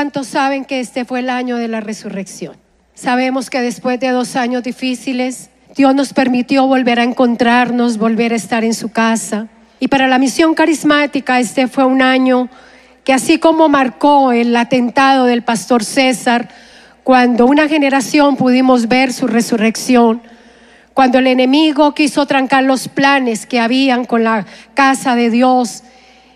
¿Cuántos saben que este fue el año de la resurrección? Sabemos que después de dos años difíciles, Dios nos permitió volver a encontrarnos, volver a estar en su casa. Y para la misión carismática este fue un año que así como marcó el atentado del pastor César, cuando una generación pudimos ver su resurrección, cuando el enemigo quiso trancar los planes que habían con la casa de Dios,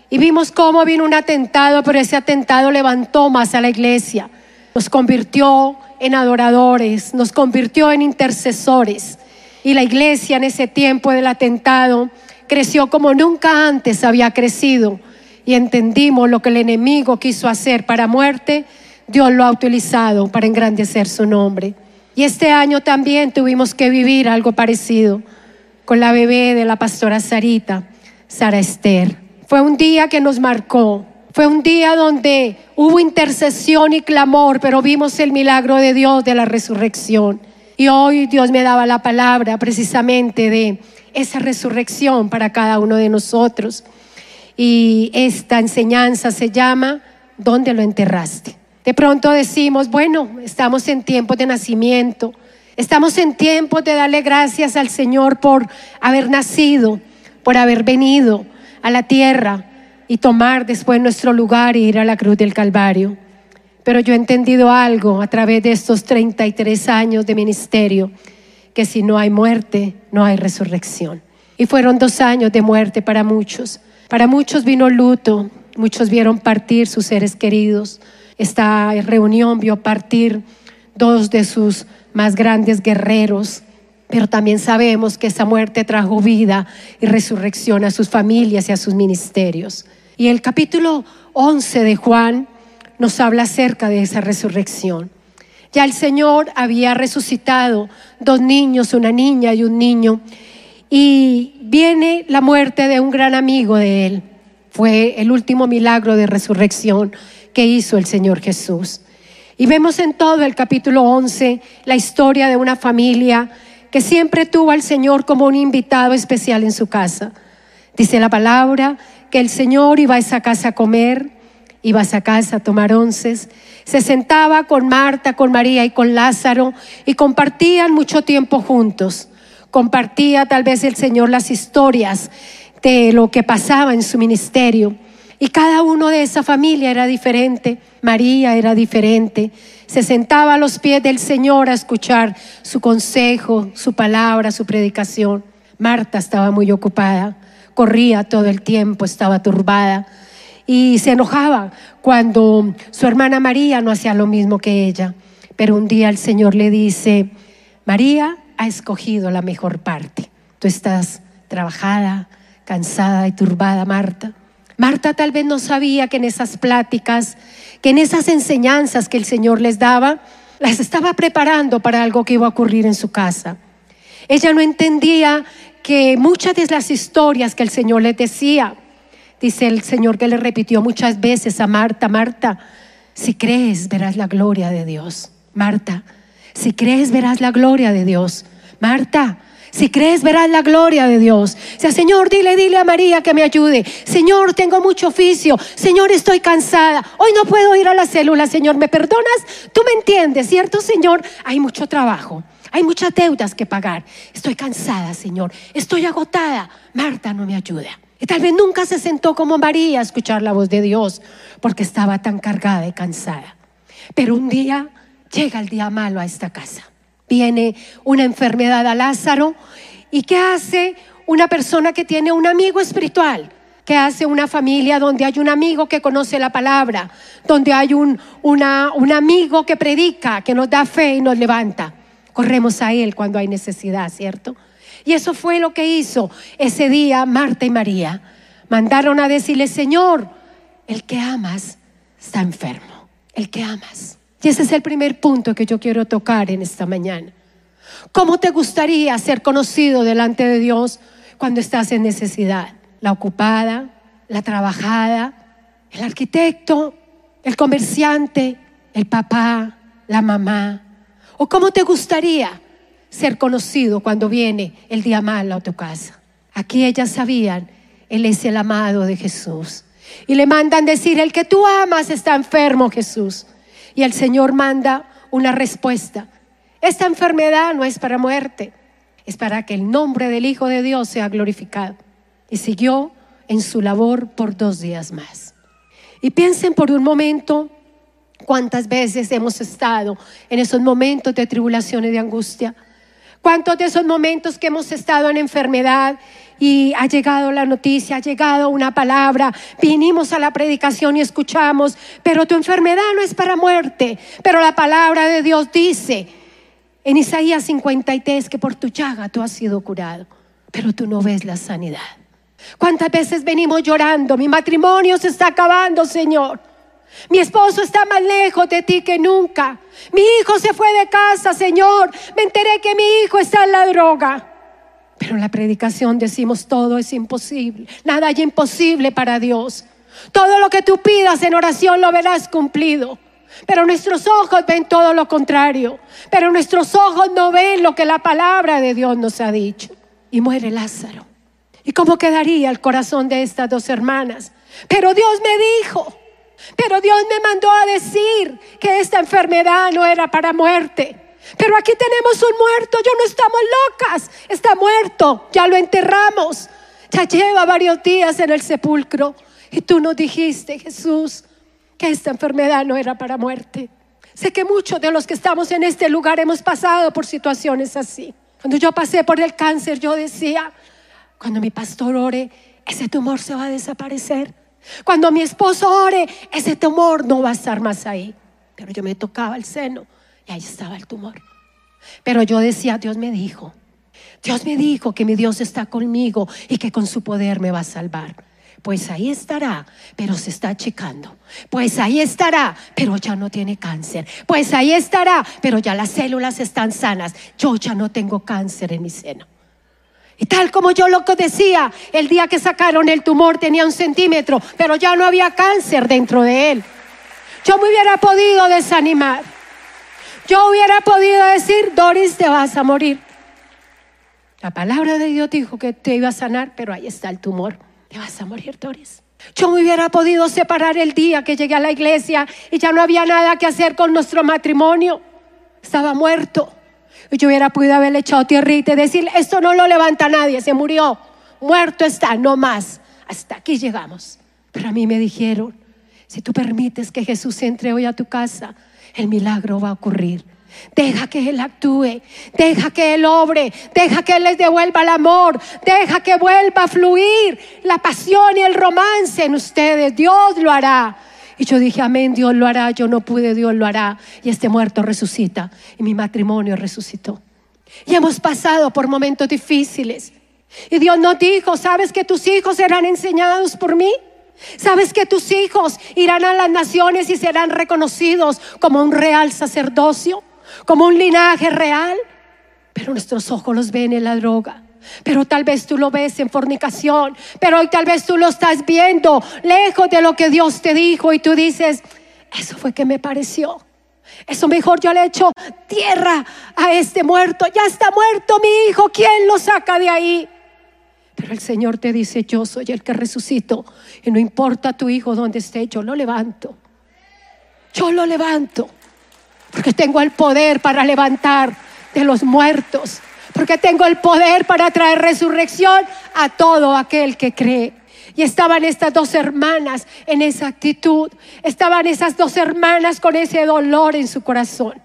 y vimos cómo vino un atentado, pero ese atentado levantó más a la iglesia, nos convirtió en adoradores, nos convirtió en intercesores. Y la iglesia en ese tiempo del atentado creció como nunca antes había crecido. Y entendimos lo que el enemigo quiso hacer para muerte, Dios lo ha utilizado para engrandecer su nombre. Y este año también tuvimos que vivir algo parecido con la bebé de la pastora Sarita, Sara Esther. Fue un día que nos marcó. Fue un día donde hubo intercesión y clamor, pero vimos el milagro de Dios de la resurrección. Y hoy Dios me daba la palabra precisamente de esa resurrección para cada uno de nosotros. Y esta enseñanza se llama ¿Dónde lo enterraste? De pronto decimos, bueno, estamos en tiempos de nacimiento, estamos en tiempos de darle gracias al Señor por haber nacido, por haber venido, a la tierra y tomar después nuestro lugar e ir a la cruz del Calvario. Pero yo he entendido algo a través de estos 33 años de ministerio, que si no hay muerte, no hay resurrección. Y fueron dos años de muerte para muchos. Para muchos vino luto, muchos vieron partir sus seres queridos. Esta reunión vio partir dos de sus más grandes guerreros, pero también sabemos que esa muerte trajo vida y resurrección a sus familias y a sus ministerios. Y el capítulo 11 de Juan nos habla acerca de esa resurrección. Ya el Señor había resucitado dos niños, una niña y un niño, y viene la muerte de un gran amigo de él. Fue el último milagro de resurrección que hizo el Señor Jesús. Y vemos en todo el capítulo 11 la historia de una familia que siempre tuvo al Señor como un invitado especial en su casa. Dice la palabra que el Señor iba a esa casa a comer, iba a esa casa a tomar onces, se sentaba con Marta, con María y con Lázaro y compartían mucho tiempo juntos. Compartía tal vez el Señor las historias de lo que pasaba en su ministerio. Y cada uno de esa familia era diferente. María era diferente. Se sentaba a los pies del Señor a escuchar su consejo, su palabra, su predicación. Marta estaba muy ocupada, corría todo el tiempo, estaba turbada y se enojaba cuando su hermana María no hacía lo mismo que ella. Pero un día el Señor le dice, María ha escogido la mejor parte. Tú estás trabajada, cansada y turbada, Marta Marta tal vez no sabía que en esas pláticas, que en esas enseñanzas que el Señor les daba, las estaba preparando para algo que iba a ocurrir en su casa. Ella no entendía que muchas de las historias que el Señor les decía, dice el Señor que le repitió muchas veces a Marta, Marta, si crees verás la gloria de Dios. Marta, si crees verás la gloria de Dios. Marta, si crees, verás la gloria de Dios. O sea, Señor, dile, dile a María que me ayude. Señor, tengo mucho oficio. Señor, estoy cansada. Hoy no puedo ir a la célula. Señor, ¿me perdonas? Tú me entiendes, ¿cierto, Señor? Hay mucho trabajo. Hay muchas deudas que pagar. Estoy cansada, Señor. Estoy agotada. Marta no me ayuda. Y tal vez nunca se sentó como María a escuchar la voz de Dios porque estaba tan cargada y cansada. Pero un día llega el día malo a esta casa viene una enfermedad a Lázaro. ¿Y qué hace una persona que tiene un amigo espiritual? ¿Qué hace una familia donde hay un amigo que conoce la palabra? Donde hay un, un amigo que predica, que nos da fe y nos levanta. Corremos a Él cuando hay necesidad, ¿cierto? Y eso fue lo que hizo ese día Marta y María. Mandaron a decirle, Señor, el que amas está enfermo. El que amas. Y ese es el primer punto que yo quiero tocar en esta mañana. ¿Cómo te gustaría ser conocido delante de Dios cuando estás en necesidad? La ocupada, la trabajada, el arquitecto, el comerciante, el papá, la mamá. ¿O cómo te gustaría ser conocido cuando viene el día malo a tu casa? Aquí ellas sabían, Él es el amado de Jesús. Y le mandan decir, el que tú amas está enfermo, Jesús. Y el Señor manda una respuesta. Esta enfermedad no es para muerte, es para que el nombre del Hijo de Dios sea glorificado. Y siguió en su labor por dos días más. Y piensen por un momento cuántas veces hemos estado en esos momentos de tribulación y de angustia. Cuántos de esos momentos que hemos estado en enfermedad y ha llegado la noticia, ha llegado una palabra, vinimos a la predicación y escuchamos, pero tu enfermedad no es para muerte, pero la palabra de Dios dice en Isaías 53 que por tu llaga tú has sido curado, pero tú no ves la sanidad. ¿Cuántas veces venimos llorando? Mi matrimonio se está acabando, Señor. Mi esposo está más lejos de ti que nunca. Mi hijo se fue de casa, Señor. Me enteré que mi hijo está en la droga. Pero en la predicación decimos todo es imposible. Nada hay imposible para Dios. Todo lo que tú pidas en oración lo verás cumplido. Pero nuestros ojos ven todo lo contrario. Pero nuestros ojos no ven lo que la palabra de Dios nos ha dicho. Y muere Lázaro. ¿Y cómo quedaría el corazón de estas dos hermanas? Pero Dios me dijo, pero Dios me mandó a decir que esta enfermedad no era para muerte. Pero aquí tenemos un muerto, yo no estamos locas, está muerto, ya lo enterramos, ya lleva varios días en el sepulcro. Y tú nos dijiste, Jesús, que esta enfermedad no era para muerte. Sé que muchos de los que estamos en este lugar hemos pasado por situaciones así. Cuando yo pasé por el cáncer, yo decía, cuando mi pastor ore, ese tumor se va a desaparecer. Cuando mi esposo ore, ese tumor no va a estar más ahí. Pero yo me tocaba el seno y ahí estaba el tumor. Pero yo decía, Dios me dijo, Dios me dijo que mi Dios está conmigo y que con su poder me va a salvar. Pues ahí estará, pero se está achicando. Pues ahí estará, pero ya no tiene cáncer. Pues ahí estará, pero ya las células están sanas. Yo ya no tengo cáncer en mi seno. Y tal como yo lo decía, el día que sacaron el tumor tenía un centímetro, pero ya no había cáncer dentro de él. Yo me hubiera podido desanimar. Yo hubiera podido decir, Doris, te vas a morir. La palabra de Dios dijo que te iba a sanar, pero ahí está el tumor. Te vas a morir, Doris. Yo me hubiera podido separar el día que llegué a la iglesia y ya no había nada que hacer con nuestro matrimonio. Estaba muerto. Yo hubiera podido haberle echado tierrita y decir, esto no lo levanta nadie, se murió, muerto está, no más. Hasta aquí llegamos. Pero a mí me dijeron, si tú permites que Jesús entre hoy a tu casa, el milagro va a ocurrir. Deja que Él actúe, deja que Él obre, deja que Él les devuelva el amor, deja que vuelva a fluir la pasión y el romance en ustedes. Dios lo hará. Y yo dije, amén, Dios lo hará, yo no pude, Dios lo hará. Y este muerto resucita y mi matrimonio resucitó. Y hemos pasado por momentos difíciles. Y Dios nos dijo, ¿sabes que tus hijos serán enseñados por mí? ¿Sabes que tus hijos irán a las naciones y serán reconocidos como un real sacerdocio? Como un linaje real? Pero nuestros ojos los ven en la droga pero tal vez tú lo ves en fornicación, pero hoy tal vez tú lo estás viendo lejos de lo que Dios te dijo y tú dices, eso fue que me pareció. Eso mejor yo le echo tierra a este muerto. Ya está muerto mi hijo. ¿Quién lo saca de ahí? Pero el Señor te dice, yo soy el que resucito. Y no importa tu hijo donde esté, yo lo levanto. Yo lo levanto. Porque tengo el poder para levantar de los muertos porque tengo el poder para traer resurrección a todo aquel que cree. Y estaban estas dos hermanas en esa actitud, estaban esas dos hermanas con ese dolor en su corazón.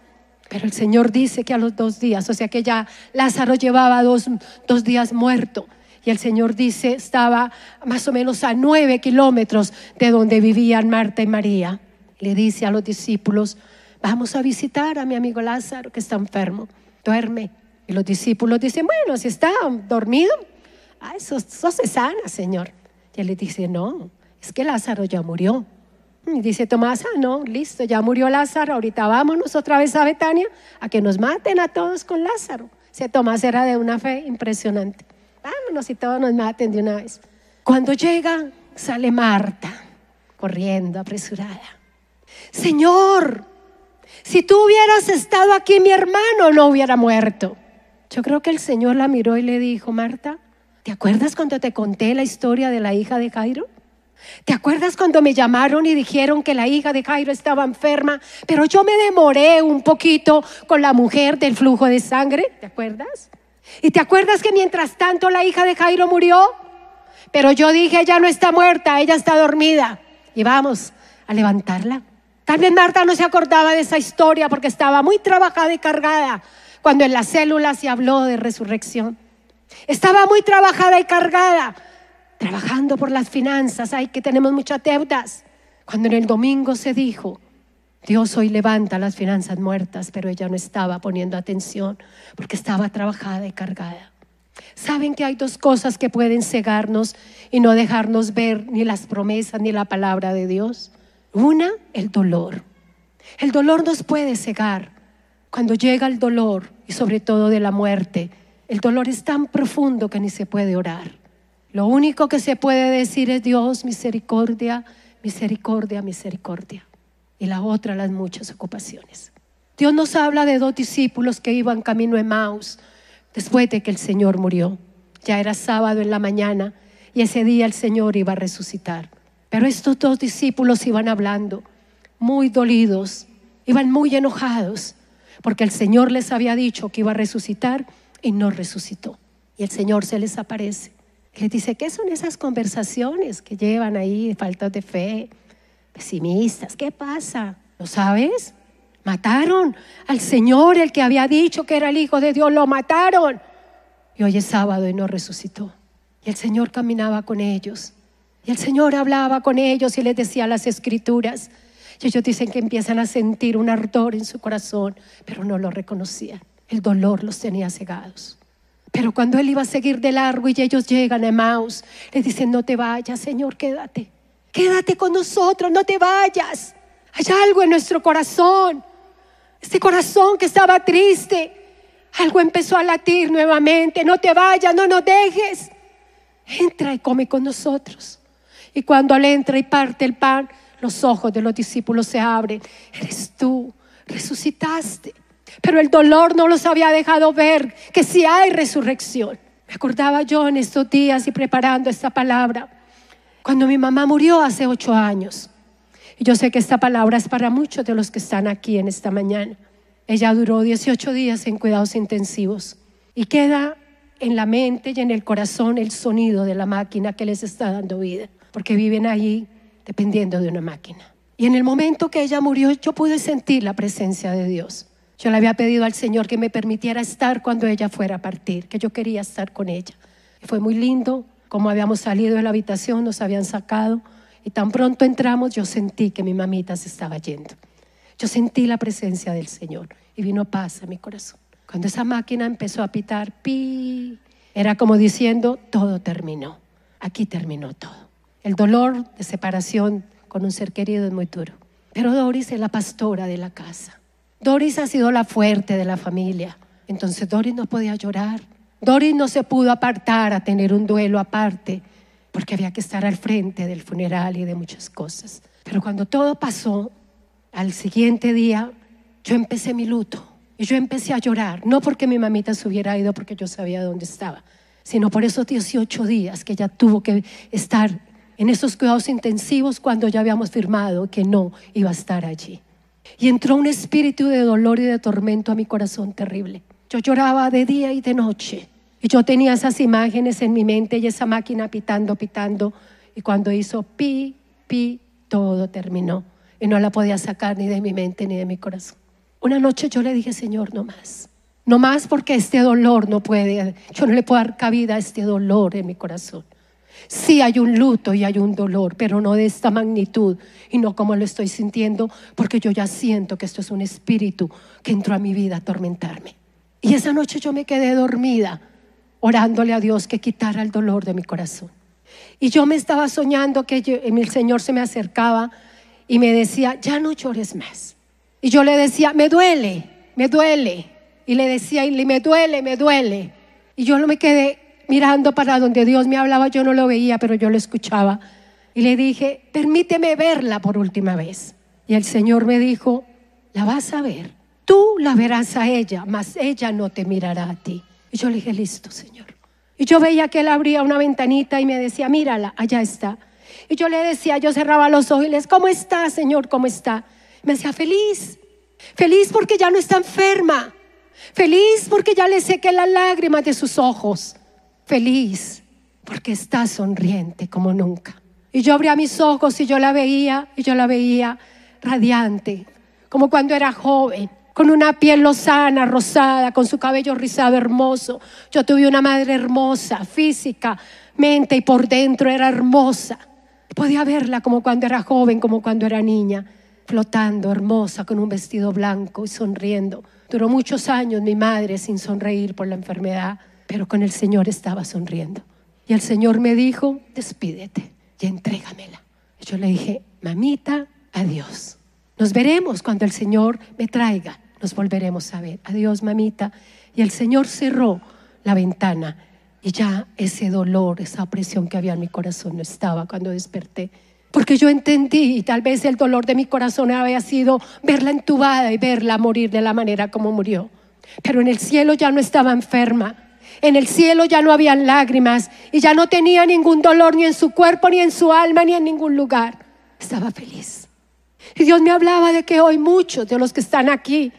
Pero el Señor dice que a los dos días, o sea que ya Lázaro llevaba dos, dos días muerto. Y el Señor dice, estaba más o menos a nueve kilómetros de donde vivían Marta y María. Le dice a los discípulos, vamos a visitar a mi amigo Lázaro que está enfermo, duerme. Y los discípulos dicen, bueno, si está dormido, ah, eso, eso se sana, Señor. Y él le dice, no, es que Lázaro ya murió. Y dice Tomás, ah, no, listo, ya murió Lázaro, ahorita vámonos otra vez a Betania a que nos maten a todos con Lázaro. Ese Tomás era de una fe impresionante. Vámonos y todos nos maten de una vez. Cuando llega, sale Marta, corriendo, apresurada. Señor, si tú hubieras estado aquí, mi hermano no hubiera muerto. Yo creo que el Señor la miró y le dijo, Marta, ¿te acuerdas cuando te conté la historia de la hija de Jairo? ¿Te acuerdas cuando me llamaron y dijeron que la hija de Jairo estaba enferma? Pero yo me demoré un poquito con la mujer del flujo de sangre. ¿Te acuerdas? ¿Y te acuerdas que mientras tanto la hija de Jairo murió? Pero yo dije, ella no está muerta, ella está dormida. Y vamos a levantarla. Tal vez Marta no se acordaba de esa historia porque estaba muy trabajada y cargada cuando en las células se habló de resurrección. Estaba muy trabajada y cargada, trabajando por las finanzas, ay que tenemos muchas deudas. Cuando en el domingo se dijo, Dios hoy levanta las finanzas muertas, pero ella no estaba poniendo atención porque estaba trabajada y cargada. Saben que hay dos cosas que pueden cegarnos y no dejarnos ver ni las promesas ni la palabra de Dios. Una, el dolor. El dolor nos puede cegar. Cuando llega el dolor y sobre todo de la muerte, el dolor es tan profundo que ni se puede orar. Lo único que se puede decir es Dios, misericordia, misericordia, misericordia. Y la otra, las muchas ocupaciones. Dios nos habla de dos discípulos que iban camino a Maus después de que el Señor murió. Ya era sábado en la mañana y ese día el Señor iba a resucitar. Pero estos dos discípulos iban hablando, muy dolidos, iban muy enojados, porque el Señor les había dicho que iba a resucitar y no resucitó. Y el Señor se les aparece. Y les dice, ¿qué son esas conversaciones que llevan ahí, faltas de fe, pesimistas? ¿Qué pasa? ¿Lo sabes? Mataron al Señor, el que había dicho que era el Hijo de Dios, lo mataron. Y hoy es sábado y no resucitó. Y el Señor caminaba con ellos. Y el Señor hablaba con ellos y les decía las escrituras. Y ellos dicen que empiezan a sentir un ardor en su corazón, pero no lo reconocían. El dolor los tenía cegados. Pero cuando él iba a seguir de largo y ellos llegan a Emmaus, le dicen, no te vayas, Señor, quédate. Quédate con nosotros, no te vayas. Hay algo en nuestro corazón. Este corazón que estaba triste, algo empezó a latir nuevamente. No te vayas, no nos dejes. Entra y come con nosotros. Y cuando él entra y parte el pan, los ojos de los discípulos se abren. Eres tú, resucitaste. Pero el dolor no los había dejado ver que si hay resurrección. Me acordaba yo en estos días y preparando esta palabra, cuando mi mamá murió hace ocho años. Y yo sé que esta palabra es para muchos de los que están aquí en esta mañana. Ella duró 18 días en cuidados intensivos y queda en la mente y en el corazón el sonido de la máquina que les está dando vida, porque viven ahí dependiendo de una máquina. Y en el momento que ella murió, yo pude sentir la presencia de Dios. Yo le había pedido al Señor que me permitiera estar cuando ella fuera a partir, que yo quería estar con ella. Y fue muy lindo, como habíamos salido de la habitación, nos habían sacado, y tan pronto entramos, yo sentí que mi mamita se estaba yendo. Yo sentí la presencia del Señor y vino paz a mi corazón. Cuando esa máquina empezó a pitar, pi, era como diciendo, todo terminó. Aquí terminó todo. El dolor de separación con un ser querido es muy duro. Pero Doris es la pastora de la casa. Doris ha sido la fuerte de la familia. Entonces Doris no podía llorar. Doris no se pudo apartar a tener un duelo aparte porque había que estar al frente del funeral y de muchas cosas. Pero cuando todo pasó, al siguiente día yo empecé mi luto y yo empecé a llorar, no porque mi mamita se hubiera ido porque yo sabía dónde estaba, sino por esos 18 días que ella tuvo que estar en esos cuidados intensivos cuando ya habíamos firmado que no iba a estar allí. Y entró un espíritu de dolor y de tormento a mi corazón terrible. Yo lloraba de día y de noche. Y yo tenía esas imágenes en mi mente y esa máquina pitando, pitando. Y cuando hizo pi, pi, todo terminó. Y no la podía sacar ni de mi mente ni de mi corazón. Una noche yo le dije, Señor, no más. No más porque este dolor no puede, yo no le puedo dar cabida a este dolor en mi corazón. Sí hay un luto y hay un dolor, pero no de esta magnitud y no como lo estoy sintiendo, porque yo ya siento que esto es un espíritu que entró a mi vida a atormentarme. Y esa noche yo me quedé dormida orándole a Dios que quitara el dolor de mi corazón. Y yo me estaba soñando que el Señor se me acercaba y me decía, ya no llores más. Y yo le decía, me duele, me duele. Y le decía, y me duele, me duele. Y yo no me quedé mirando para donde Dios me hablaba, yo no lo veía, pero yo lo escuchaba. Y le dije, permíteme verla por última vez. Y el Señor me dijo, la vas a ver. Tú la verás a ella, mas ella no te mirará a ti. Y yo le dije, listo, Señor. Y yo veía que él abría una ventanita y me decía, mírala, allá está. Y yo le decía, yo cerraba los ojos y le decía, ¿cómo está, Señor? ¿Cómo está? Me decía, feliz. Feliz porque ya no está enferma. Feliz porque ya le sequé las lágrimas de sus ojos. Feliz porque está sonriente como nunca. Y yo abría mis ojos y yo la veía, y yo la veía radiante, como cuando era joven, con una piel lozana, rosada, con su cabello rizado hermoso. Yo tuve una madre hermosa, física, mente y por dentro era hermosa. Podía verla como cuando era joven, como cuando era niña, flotando, hermosa, con un vestido blanco y sonriendo. Duró muchos años mi madre sin sonreír por la enfermedad, pero con el Señor estaba sonriendo. Y el Señor me dijo, despídete y entrégamela. Yo le dije, mamita, adiós. Nos veremos cuando el Señor me traiga. Nos volveremos a ver. Adiós, mamita. Y el Señor cerró la ventana y ya ese dolor, esa opresión que había en mi corazón no estaba cuando desperté. Porque yo entendí, y tal vez el dolor de mi corazón había sido verla entubada y verla morir de la manera como murió. Pero en el cielo ya no estaba enferma. En el cielo ya no habían lágrimas y ya no tenía ningún dolor ni en su cuerpo, ni en su alma, ni en ningún lugar. Estaba feliz. Y Dios me hablaba de que hoy muchos de los que están aquí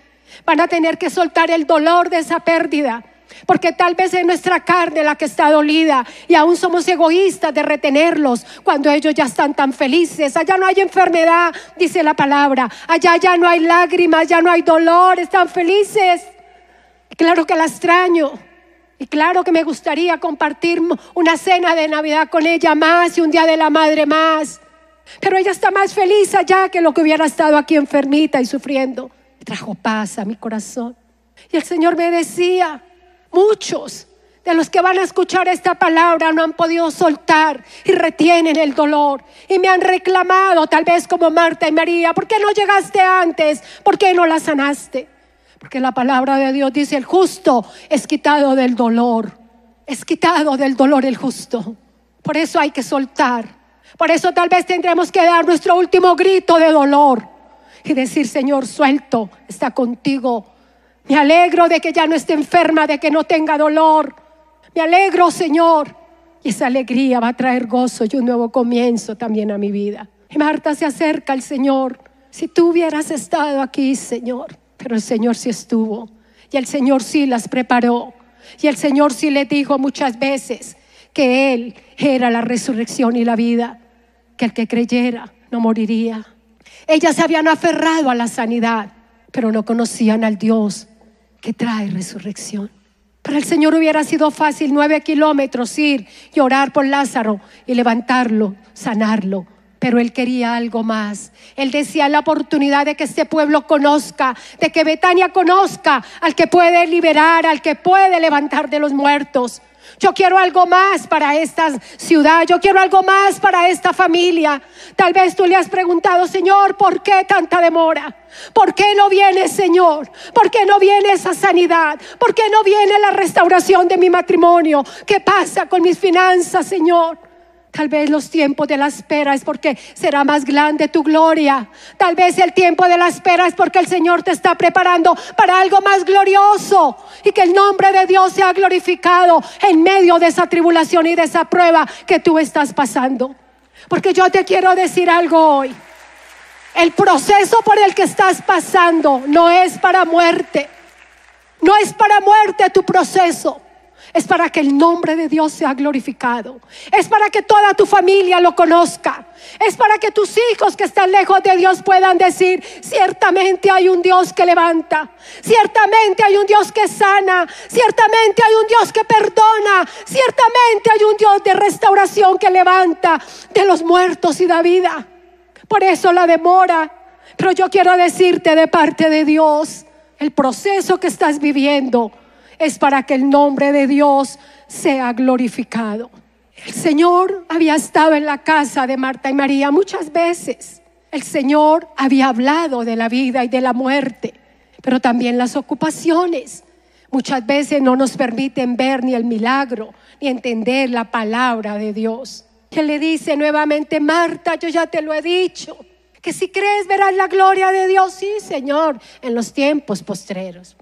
van a tener que soltar el dolor de esa pérdida. Porque tal vez es nuestra carne la que está dolida y aún somos egoístas de retenerlos cuando ellos ya están tan felices. Allá no hay enfermedad, dice la palabra. Allá ya no hay lágrimas, ya no hay dolor, están felices. Claro que la extraño. Y claro que me gustaría compartir una cena de Navidad con ella más y un día de la madre más. Pero ella está más feliz allá que lo que hubiera estado aquí enfermita y sufriendo. trajo paz a mi corazón. Y el Señor me decía, muchos de los que van a escuchar esta palabra no han podido soltar y retienen el dolor. Y me han reclamado, tal vez como Marta y María, ¿por qué no llegaste antes? ¿Por qué no la sanaste? Porque la palabra de Dios dice, el justo es quitado del dolor. Es quitado del dolor el justo. Por eso hay que soltar. Por eso tal vez tendremos que dar nuestro último grito de dolor y decir, Señor, suelto, está contigo. Me alegro de que ya no esté enferma, de que no tenga dolor. Me alegro, Señor. Y esa alegría va a traer gozo y un nuevo comienzo también a mi vida. Y Marta se acerca al Señor. Si tú hubieras estado aquí, Señor, pero el Señor sí estuvo. Y el Señor sí las preparó. Y el Señor sí le dijo muchas veces que Él era la resurrección y la vida. Que el que creyera no moriría. Ellas se habían aferrado a la sanidad, pero no conocían al Dios que trae resurrección. Para el Señor hubiera sido fácil nueve kilómetros ir y orar por Lázaro y levantarlo, sanarlo pero él quería algo más. Él decía la oportunidad de que este pueblo conozca, de que Betania conozca al que puede liberar, al que puede levantar de los muertos. Yo quiero algo más para esta ciudad, yo quiero algo más para esta familia. Tal vez tú le has preguntado, Señor, ¿por qué tanta demora? ¿Por qué no viene, Señor? ¿Por qué no viene esa sanidad? ¿Por qué no viene la restauración de mi matrimonio? ¿Qué pasa con mis finanzas, Señor? Tal vez los tiempos de la espera es porque será más grande tu gloria. Tal vez el tiempo de la espera es porque el Señor te está preparando para algo más glorioso y que el nombre de Dios sea glorificado en medio de esa tribulación y de esa prueba que tú estás pasando. Porque yo te quiero decir algo hoy. El proceso por el que estás pasando no es para muerte. No es para muerte tu proceso es para que el nombre de Dios sea glorificado. Es para que toda tu familia lo conozca. Es para que tus hijos que están lejos de Dios puedan decir, ciertamente hay un Dios que levanta, ciertamente hay un Dios que sana, ciertamente hay un Dios que perdona, ciertamente hay un Dios de restauración que levanta de los muertos y da vida. Por eso la demora. Pero yo quiero decirte de parte de Dios, el proceso que estás viviendo es para que el nombre de Dios sea glorificado. El Señor había estado en la casa de Marta y María muchas veces. El Señor había hablado de la vida y de la muerte, pero también las ocupaciones. Muchas veces no nos permiten ver ni el milagro, ni entender la palabra de Dios. Que le dice nuevamente, Marta, yo ya te lo he dicho, que si crees verás la gloria de Dios. Sí, Señor, en los tiempos postreros.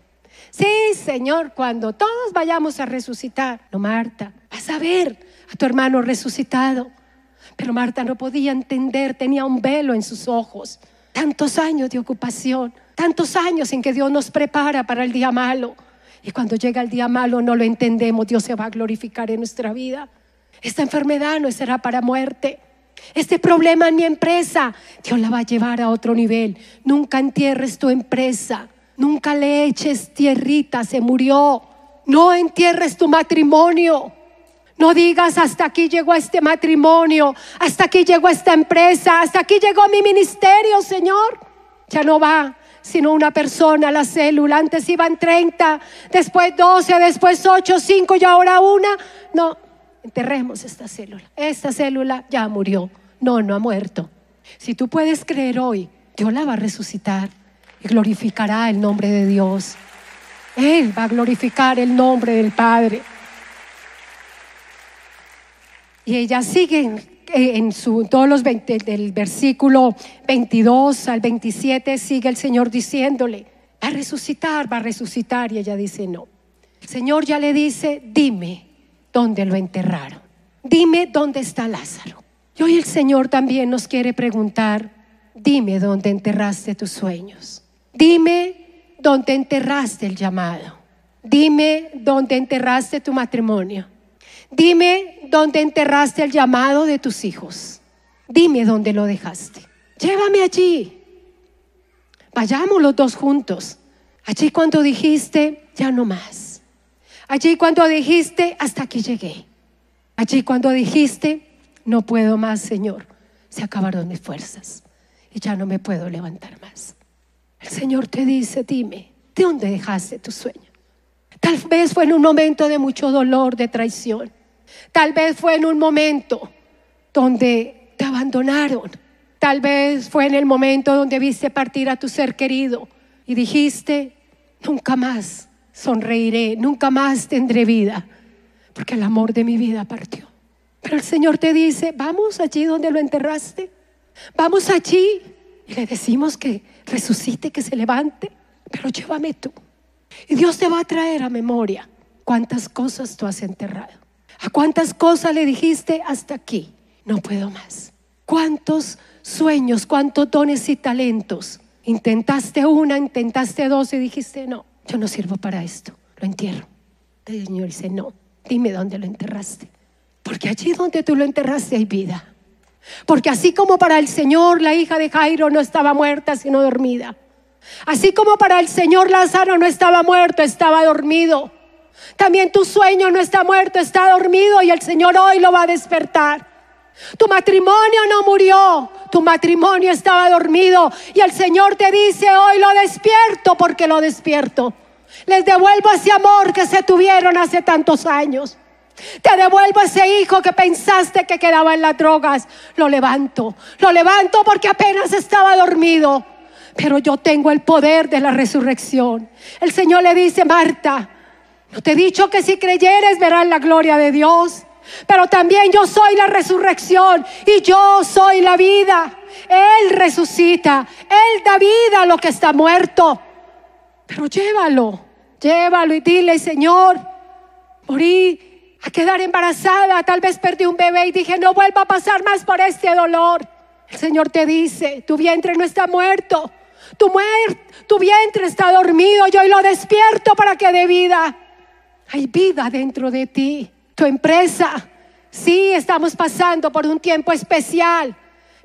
Sí, Señor, cuando todos vayamos a resucitar. No, Marta, vas a ver a tu hermano resucitado. Pero Marta no podía entender, tenía un velo en sus ojos. Tantos años de ocupación, tantos años en que Dios nos prepara para el día malo. Y cuando llega el día malo no lo entendemos, Dios se va a glorificar en nuestra vida. Esta enfermedad no será para muerte. Este problema en mi empresa, Dios la va a llevar a otro nivel. Nunca entierres tu empresa. Nunca le eches tierrita, se murió. No entierres tu matrimonio. No digas hasta aquí llegó este matrimonio, hasta aquí llegó esta empresa, hasta aquí llegó mi ministerio, Señor. Ya no va sino una persona la célula. Antes iban 30, después 12, después 8, 5 y ahora una. No, enterremos esta célula. Esta célula ya murió. No, no ha muerto. Si tú puedes creer hoy, Dios la va a resucitar y glorificará el nombre de Dios. Él va a glorificar el nombre del Padre. Y ella sigue en, su, todos los 20, del versículo 22 al 27, sigue el Señor diciéndole, va a resucitar, va a resucitar. Y ella dice, no. El Señor ya le dice, dime dónde lo enterraron. Dime dónde está Lázaro. Y hoy el Señor también nos quiere preguntar, dime dónde enterraste tus sueños. Dime dónde enterraste el llamado. Dime dónde enterraste tu matrimonio. Dime dónde enterraste el llamado de tus hijos. Dime dónde lo dejaste. Llévame allí. Vayamos los dos juntos. Allí cuando dijiste, ya no más. Allí cuando dijiste, hasta aquí llegué. Allí cuando dijiste, no puedo más, Señor. Se acabaron mis fuerzas y ya no me puedo levantar más. El Señor te dice, dime, ¿de dónde dejaste tu sueño? Tal vez fue en un momento de mucho dolor, de traición. Tal vez fue en un momento donde te abandonaron. Tal vez fue en el momento donde viste partir a tu ser querido y dijiste, nunca más sonreiré, nunca más tendré vida, porque el amor de mi vida partió. Pero el Señor te dice, vamos allí donde lo enterraste, vamos allí y le decimos que resucite, que se levante, pero llévame tú. Y Dios te va a traer a memoria cuántas cosas tú has enterrado. ¿A cuántas cosas le dijiste hasta aquí? No puedo más. ¿Cuántos sueños, cuántos dones y talentos? Intentaste una, intentaste dos y dijiste, no, yo no sirvo para esto, lo entierro. El Señor dice, no, dime dónde lo enterraste. Porque allí donde tú lo enterraste hay vida. Porque así como para el Señor la hija de Jairo no estaba muerta, sino dormida. Así como para el Señor Lázaro no estaba muerto, estaba dormido. También tu sueño no está muerto, está dormido y el Señor hoy lo va a despertar. Tu matrimonio no murió, tu matrimonio estaba dormido y el Señor te dice hoy lo despierto porque lo despierto. Les devuelvo ese amor que se tuvieron hace tantos años. Te devuelvo ese hijo que pensaste que quedaba en las drogas. Lo levanto, lo levanto porque apenas estaba dormido. Pero yo tengo el poder de la resurrección. El Señor le dice, Marta, no te he dicho que si creyeres verás la gloria de Dios. Pero también yo soy la resurrección y yo soy la vida. Él resucita, Él da vida a lo que está muerto. Pero llévalo, llévalo y dile, Señor, morí a quedar embarazada, tal vez perdí un bebé y dije, no vuelva a pasar más por este dolor. El Señor te dice, tu vientre no está muerto, tu, tu vientre está dormido, yo hoy lo despierto para que dé vida. Hay vida dentro de ti. Tu empresa, sí, estamos pasando por un tiempo especial,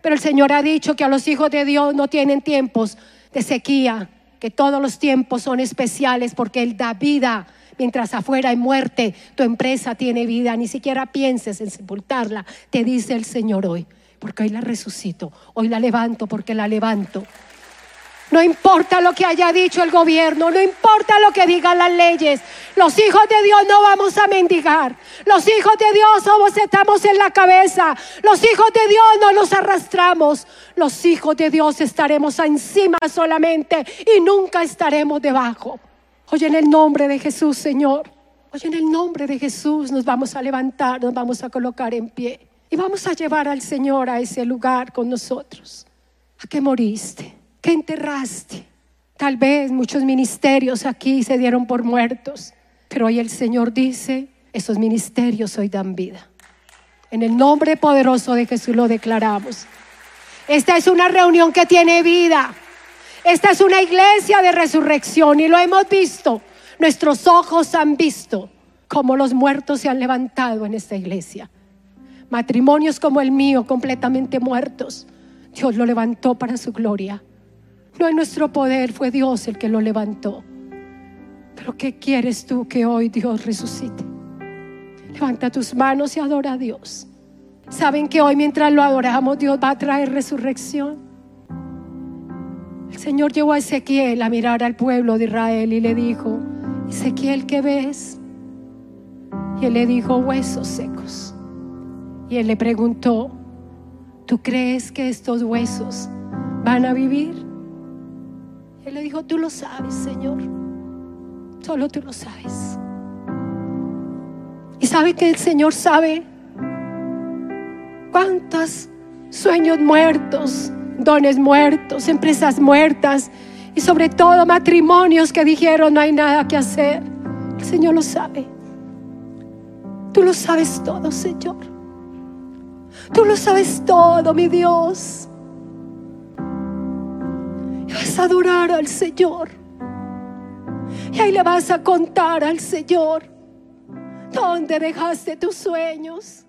pero el Señor ha dicho que a los hijos de Dios no tienen tiempos de sequía, que todos los tiempos son especiales porque Él da vida. Mientras afuera hay muerte, tu empresa tiene vida. Ni siquiera pienses en sepultarla, te dice el Señor hoy. Porque hoy la resucito, hoy la levanto porque la levanto. No importa lo que haya dicho el gobierno, no importa lo que digan las leyes. Los hijos de Dios no vamos a mendigar. Los hijos de Dios somos, estamos en la cabeza. Los hijos de Dios no nos arrastramos. Los hijos de Dios estaremos encima solamente y nunca estaremos debajo. Hoy en el nombre de Jesús, Señor. Hoy en el nombre de Jesús nos vamos a levantar, nos vamos a colocar en pie y vamos a llevar al Señor a ese lugar con nosotros. ¿A qué moriste? ¿Qué enterraste? Tal vez muchos ministerios aquí se dieron por muertos, pero hoy el Señor dice, esos ministerios hoy dan vida. En el nombre poderoso de Jesús lo declaramos. Esta es una reunión que tiene vida. Esta es una iglesia de resurrección y lo hemos visto. Nuestros ojos han visto cómo los muertos se han levantado en esta iglesia. Matrimonios como el mío, completamente muertos. Dios lo levantó para su gloria. No en nuestro poder, fue Dios el que lo levantó. Pero ¿qué quieres tú que hoy Dios resucite? Levanta tus manos y adora a Dios. ¿Saben que hoy mientras lo adoramos Dios va a traer resurrección? El Señor llevó a Ezequiel a mirar al pueblo de Israel y le dijo, Ezequiel, ¿qué ves? Y él le dijo, huesos secos. Y él le preguntó, ¿tú crees que estos huesos van a vivir? Y él le dijo, tú lo sabes, Señor. Solo tú lo sabes. Y sabe que el Señor sabe cuántos sueños muertos, dones muertos, empresas muertas y sobre todo matrimonios que dijeron no hay nada que hacer. El Señor lo sabe. Tú lo sabes todo, Señor. Tú lo sabes todo, mi Dios. Y vas a adorar al Señor. Y ahí le vas a contar al Señor ¿Dónde dejaste tus sueños?